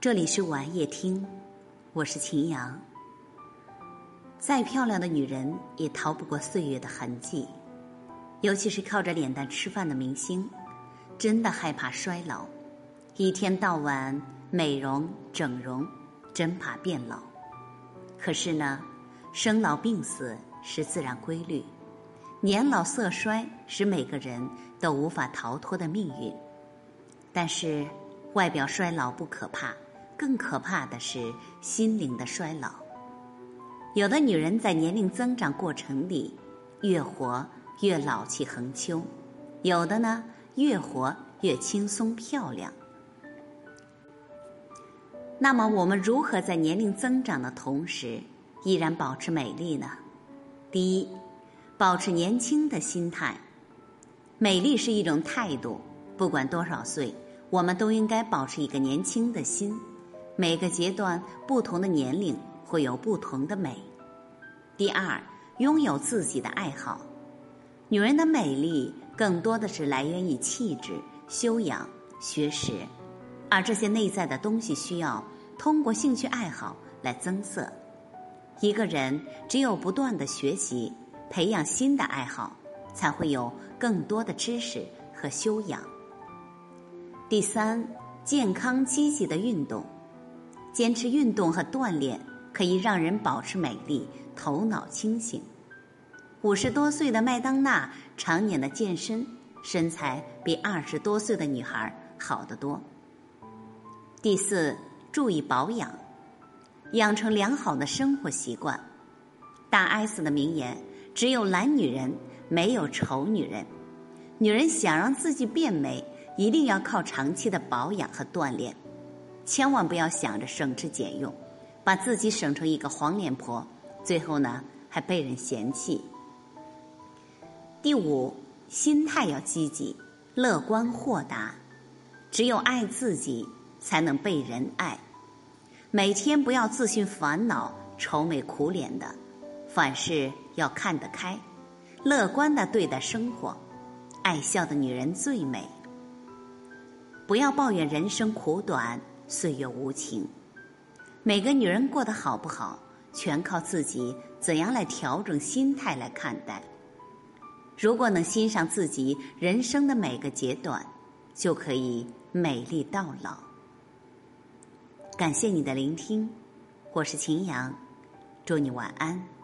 这里是晚夜听，我是秦阳。再漂亮的女人也逃不过岁月的痕迹，尤其是靠着脸蛋吃饭的明星，真的害怕衰老，一天到晚美容整容，真怕变老。可是呢，生老病死是自然规律，年老色衰是每个人都无法逃脱的命运。但是，外表衰老不可怕。更可怕的是心灵的衰老。有的女人在年龄增长过程里，越活越老气横秋；有的呢，越活越轻松漂亮。那么，我们如何在年龄增长的同时，依然保持美丽呢？第一，保持年轻的心态。美丽是一种态度，不管多少岁，我们都应该保持一个年轻的心。每个阶段、不同的年龄会有不同的美。第二，拥有自己的爱好。女人的美丽更多的是来源于气质、修养、学识，而这些内在的东西需要通过兴趣爱好来增色。一个人只有不断的学习，培养新的爱好，才会有更多的知识和修养。第三，健康积极的运动。坚持运动和锻炼可以让人保持美丽、头脑清醒。五十多岁的麦当娜常年的健身，身材比二十多岁的女孩好得多。第四，注意保养，养成良好的生活习惯。大 S 的名言：“只有懒女人，没有丑女人。”女人想让自己变美，一定要靠长期的保养和锻炼。千万不要想着省吃俭用，把自己省成一个黄脸婆，最后呢还被人嫌弃。第五，心态要积极、乐观、豁达。只有爱自己，才能被人爱。每天不要自寻烦恼、愁眉苦脸的，凡事要看得开，乐观的对待生活。爱笑的女人最美。不要抱怨人生苦短。岁月无情，每个女人过得好不好，全靠自己怎样来调整心态来看待。如果能欣赏自己人生的每个阶段，就可以美丽到老。感谢你的聆听，我是秦阳，祝你晚安。